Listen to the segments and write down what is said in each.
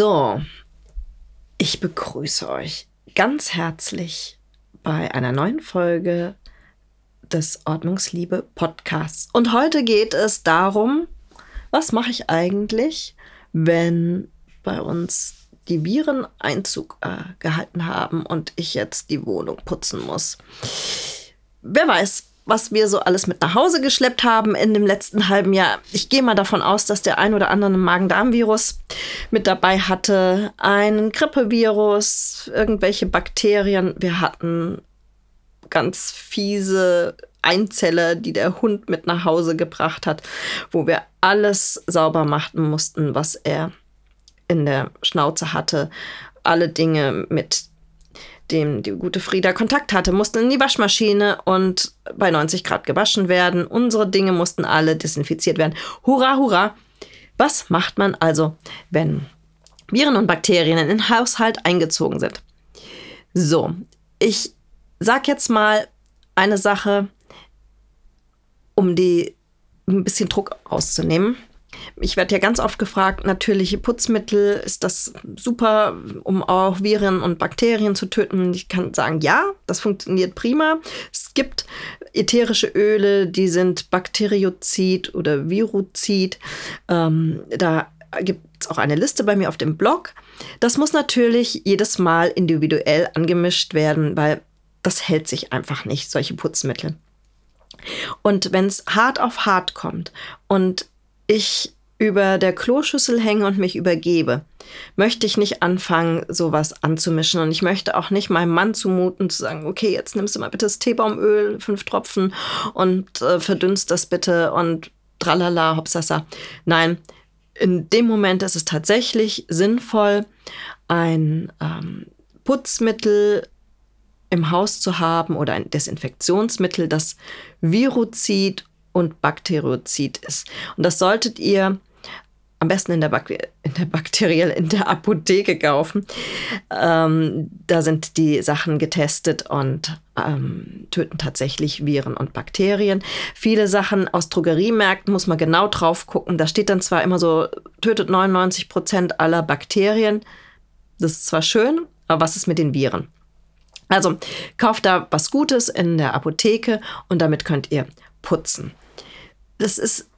So, ich begrüße euch ganz herzlich bei einer neuen Folge des Ordnungsliebe Podcasts. Und heute geht es darum, was mache ich eigentlich, wenn bei uns die Viren Einzug äh, gehalten haben und ich jetzt die Wohnung putzen muss. Wer weiß, was wir so alles mit nach Hause geschleppt haben in dem letzten halben Jahr. Ich gehe mal davon aus, dass der ein oder andere Magen-Darm-Virus mit dabei hatte, einen Grippevirus, irgendwelche Bakterien. Wir hatten ganz fiese Einzeller, die der Hund mit nach Hause gebracht hat, wo wir alles sauber machen mussten, was er in der Schnauze hatte. Alle Dinge mit dem die gute Frieda Kontakt hatte, mussten in die Waschmaschine und bei 90 Grad gewaschen werden. Unsere Dinge mussten alle desinfiziert werden. Hurra, hurra! Was macht man also, wenn Viren und Bakterien in den Haushalt eingezogen sind? So, ich sag jetzt mal eine Sache, um die ein bisschen Druck rauszunehmen. Ich werde ja ganz oft gefragt, natürliche Putzmittel, ist das super, um auch Viren und Bakterien zu töten? Ich kann sagen, ja, das funktioniert prima. Es gibt ätherische Öle, die sind Bakteriozid oder Viruzid. Ähm, da gibt es auch eine Liste bei mir auf dem Blog. Das muss natürlich jedes Mal individuell angemischt werden, weil das hält sich einfach nicht, solche Putzmittel. Und wenn es hart auf hart kommt und ich über der Kloschüssel hänge und mich übergebe, möchte ich nicht anfangen, sowas anzumischen. Und ich möchte auch nicht meinem Mann zumuten, zu sagen, okay, jetzt nimmst du mal bitte das Teebaumöl, fünf Tropfen und äh, verdünnst das bitte und tralala, hopsasa. Nein, in dem Moment ist es tatsächlich sinnvoll, ein ähm, Putzmittel im Haus zu haben oder ein Desinfektionsmittel, das Viruzid und Bakteriozid ist. Und das solltet ihr am besten in der, Bak in der bakteriell in der Apotheke kaufen. Ähm, da sind die Sachen getestet und ähm, töten tatsächlich Viren und Bakterien. Viele Sachen aus Drogeriemärkten muss man genau drauf gucken. Da steht dann zwar immer so, tötet 99 Prozent aller Bakterien. Das ist zwar schön, aber was ist mit den Viren? Also kauft da was Gutes in der Apotheke und damit könnt ihr putzen. Das ist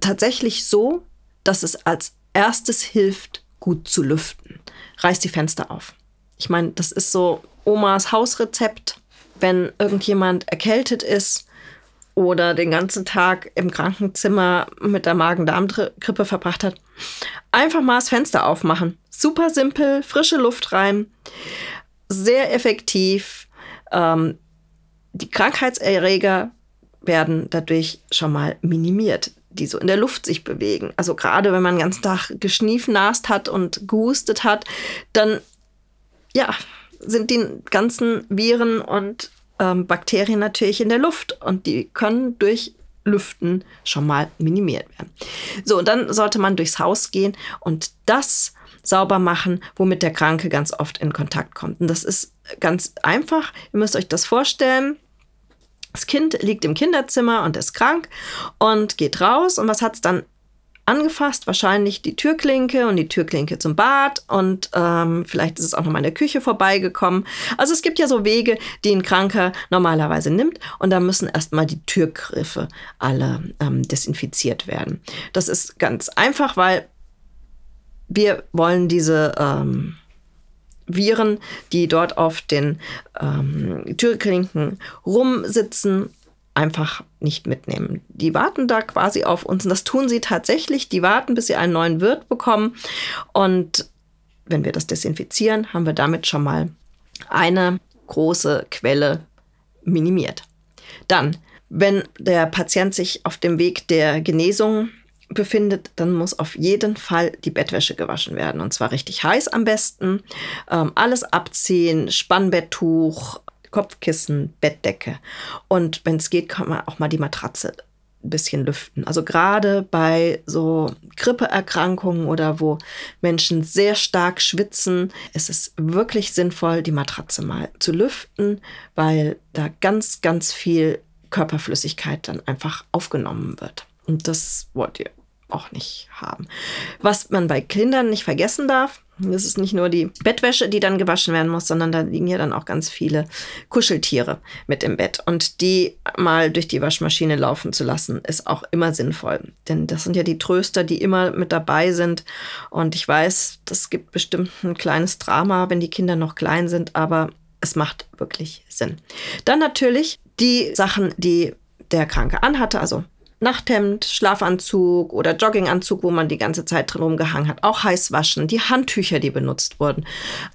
tatsächlich so, dass es als erstes hilft, gut zu lüften. Reiß die Fenster auf. Ich meine, das ist so Omas Hausrezept, wenn irgendjemand erkältet ist oder den ganzen Tag im Krankenzimmer mit der Magen-Darm-Grippe verbracht hat. Einfach mal das Fenster aufmachen. Super simpel, frische Luft rein, sehr effektiv. Ähm, die Krankheitserreger werden dadurch schon mal minimiert die so in der Luft sich bewegen. Also gerade wenn man den ganzen Tag geschniefnast hat und gehustet hat, dann ja, sind die ganzen Viren und ähm, Bakterien natürlich in der Luft und die können durch Lüften schon mal minimiert werden. So, und dann sollte man durchs Haus gehen und das sauber machen, womit der Kranke ganz oft in Kontakt kommt. Und das ist ganz einfach. Ihr müsst euch das vorstellen. Das Kind liegt im Kinderzimmer und ist krank und geht raus. Und was hat es dann angefasst? Wahrscheinlich die Türklinke und die Türklinke zum Bad. Und ähm, vielleicht ist es auch noch mal in der Küche vorbeigekommen. Also es gibt ja so Wege, die ein Kranker normalerweise nimmt. Und da müssen erstmal die Türgriffe alle ähm, desinfiziert werden. Das ist ganz einfach, weil wir wollen diese ähm, Viren, die dort auf den ähm, Türklinken rumsitzen, einfach nicht mitnehmen. Die warten da quasi auf uns und das tun sie tatsächlich. Die warten, bis sie einen neuen Wirt bekommen und wenn wir das desinfizieren, haben wir damit schon mal eine große Quelle minimiert. Dann, wenn der Patient sich auf dem Weg der Genesung befindet, dann muss auf jeden Fall die Bettwäsche gewaschen werden. Und zwar richtig heiß am besten. Ähm, alles abziehen, Spannbetttuch, Kopfkissen, Bettdecke. Und wenn es geht, kann man auch mal die Matratze ein bisschen lüften. Also gerade bei so Grippeerkrankungen oder wo Menschen sehr stark schwitzen, ist es wirklich sinnvoll, die Matratze mal zu lüften, weil da ganz, ganz viel Körperflüssigkeit dann einfach aufgenommen wird. Und das wollt ihr auch nicht haben. Was man bei Kindern nicht vergessen darf, Das ist nicht nur die Bettwäsche, die dann gewaschen werden muss, sondern da liegen ja dann auch ganz viele Kuscheltiere mit im Bett. Und die mal durch die Waschmaschine laufen zu lassen, ist auch immer sinnvoll. Denn das sind ja die Tröster, die immer mit dabei sind. Und ich weiß, das gibt bestimmt ein kleines Drama, wenn die Kinder noch klein sind, aber es macht wirklich Sinn. Dann natürlich die Sachen, die der Kranke anhatte, also Nachthemd, Schlafanzug oder Jogginganzug, wo man die ganze Zeit drin rumgehangen hat. Auch heiß waschen. Die Handtücher, die benutzt wurden.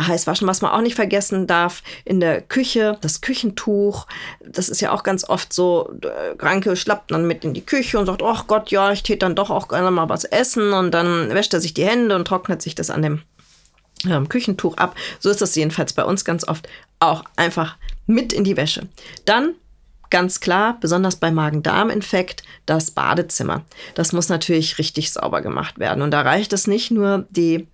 Heiß waschen, was man auch nicht vergessen darf, in der Küche, das Küchentuch. Das ist ja auch ganz oft so, Kranke schlappt dann mit in die Küche und sagt, oh Gott, ja, ich täte dann doch auch gerne mal was essen. Und dann wäscht er sich die Hände und trocknet sich das an dem ähm, Küchentuch ab. So ist das jedenfalls bei uns ganz oft. Auch einfach mit in die Wäsche. Dann ganz klar, besonders bei Magen-Darm-Infekt, das Badezimmer. Das muss natürlich richtig sauber gemacht werden. Und da reicht es nicht nur, die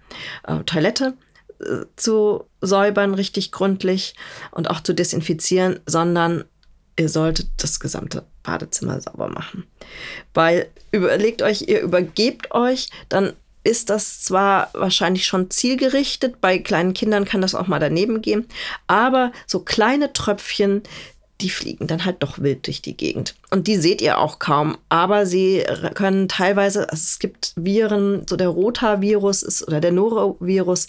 äh, Toilette äh, zu säubern, richtig gründlich und auch zu desinfizieren, sondern ihr solltet das gesamte Badezimmer sauber machen. Weil überlegt euch, ihr übergebt euch, dann ist das zwar wahrscheinlich schon zielgerichtet, bei kleinen Kindern kann das auch mal daneben gehen, aber so kleine Tröpfchen, die fliegen dann halt doch wild durch die Gegend. Und die seht ihr auch kaum, aber sie können teilweise, also es gibt Viren, so der Rotavirus ist oder der Norovirus,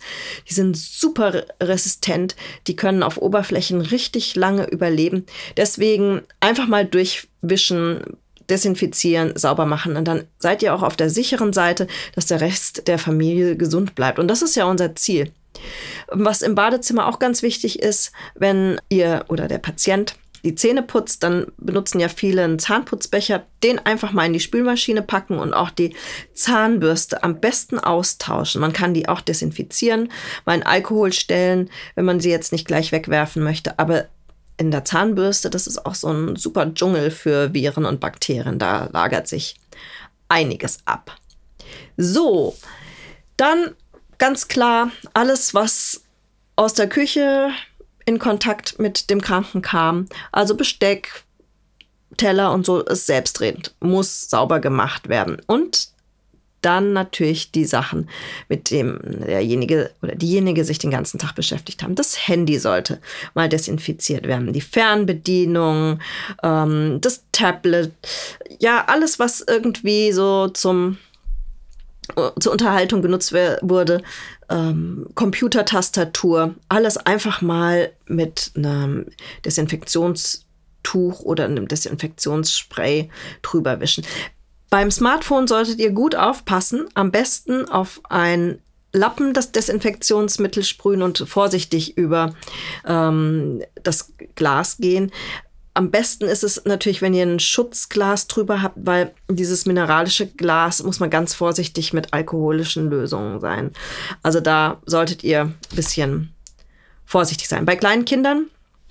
die sind super resistent, die können auf Oberflächen richtig lange überleben. Deswegen einfach mal durchwischen, desinfizieren, sauber machen und dann seid ihr auch auf der sicheren Seite, dass der Rest der Familie gesund bleibt. Und das ist ja unser Ziel. Was im Badezimmer auch ganz wichtig ist, wenn ihr oder der Patient die Zähne putzt, dann benutzen ja viele einen Zahnputzbecher, den einfach mal in die Spülmaschine packen und auch die Zahnbürste am besten austauschen. Man kann die auch desinfizieren, mal in Alkohol stellen, wenn man sie jetzt nicht gleich wegwerfen möchte. Aber in der Zahnbürste, das ist auch so ein super Dschungel für Viren und Bakterien. Da lagert sich einiges ab. So, dann ganz klar, alles, was aus der Küche in Kontakt mit dem Kranken kam. Also Besteck, Teller und so ist selbstredend, muss sauber gemacht werden. Und dann natürlich die Sachen, mit dem derjenige oder diejenige sich den ganzen Tag beschäftigt haben. Das Handy sollte mal desinfiziert werden. Die Fernbedienung, ähm, das Tablet, ja, alles, was irgendwie so zum zur Unterhaltung genutzt wurde, ähm, Computertastatur, alles einfach mal mit einem Desinfektionstuch oder einem Desinfektionsspray drüber wischen. Beim Smartphone solltet ihr gut aufpassen, am besten auf ein Lappen das Desinfektionsmittel sprühen und vorsichtig über ähm, das Glas gehen. Am besten ist es natürlich, wenn ihr ein Schutzglas drüber habt, weil dieses mineralische Glas muss man ganz vorsichtig mit alkoholischen Lösungen sein. Also da solltet ihr ein bisschen vorsichtig sein. Bei kleinen Kindern,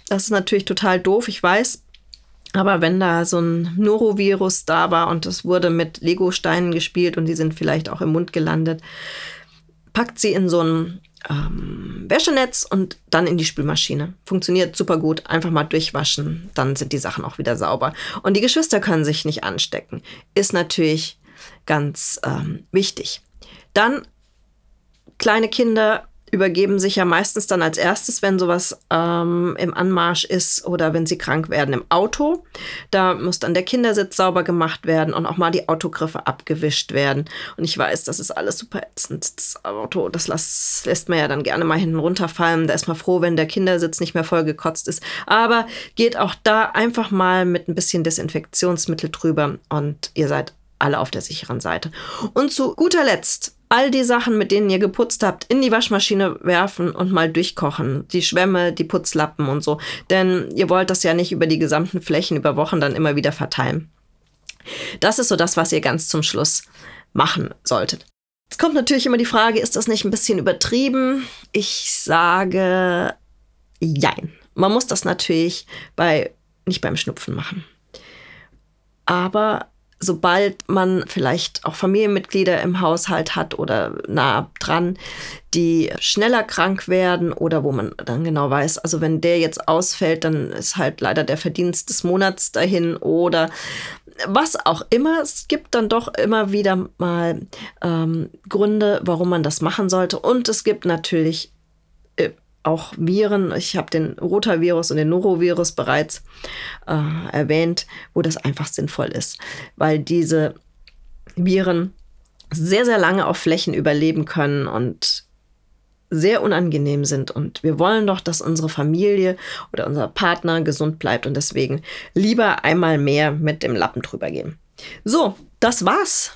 das ist natürlich total doof, ich weiß. Aber wenn da so ein Norovirus da war und es wurde mit Legosteinen gespielt und die sind vielleicht auch im Mund gelandet, packt sie in so ein ähm, Wäschenetz und dann in die Spülmaschine. Funktioniert super gut. Einfach mal durchwaschen, dann sind die Sachen auch wieder sauber. Und die Geschwister können sich nicht anstecken. Ist natürlich ganz ähm, wichtig. Dann kleine Kinder übergeben sich ja meistens dann als erstes, wenn sowas ähm, im Anmarsch ist oder wenn sie krank werden im Auto. Da muss dann der Kindersitz sauber gemacht werden und auch mal die Autogriffe abgewischt werden. Und ich weiß, das ist alles super ätzend. Das Auto, das las, lässt man ja dann gerne mal hinten runterfallen. Da ist man froh, wenn der Kindersitz nicht mehr vollgekotzt ist. Aber geht auch da einfach mal mit ein bisschen Desinfektionsmittel drüber und ihr seid alle auf der sicheren Seite. Und zu guter Letzt all die Sachen, mit denen ihr geputzt habt, in die Waschmaschine werfen und mal durchkochen. Die Schwämme, die Putzlappen und so. Denn ihr wollt das ja nicht über die gesamten Flächen über Wochen dann immer wieder verteilen. Das ist so das, was ihr ganz zum Schluss machen solltet. Jetzt kommt natürlich immer die Frage, ist das nicht ein bisschen übertrieben? Ich sage, jein. Man muss das natürlich bei, nicht beim Schnupfen machen. Aber sobald man vielleicht auch Familienmitglieder im Haushalt hat oder nah dran, die schneller krank werden oder wo man dann genau weiß, also wenn der jetzt ausfällt, dann ist halt leider der Verdienst des Monats dahin oder was auch immer, es gibt dann doch immer wieder mal ähm, Gründe, warum man das machen sollte. Und es gibt natürlich auch Viren. Ich habe den Rotavirus und den Norovirus bereits äh, erwähnt, wo das einfach sinnvoll ist, weil diese Viren sehr, sehr lange auf Flächen überleben können und sehr unangenehm sind. Und wir wollen doch, dass unsere Familie oder unser Partner gesund bleibt und deswegen lieber einmal mehr mit dem Lappen drüber gehen. So, das war's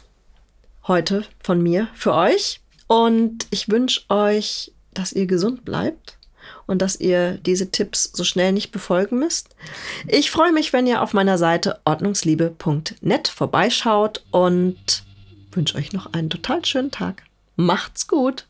heute von mir für euch. Und ich wünsche euch, dass ihr gesund bleibt und dass ihr diese Tipps so schnell nicht befolgen müsst. Ich freue mich, wenn ihr auf meiner Seite ordnungsliebe.net vorbeischaut und wünsche euch noch einen total schönen Tag. Macht's gut!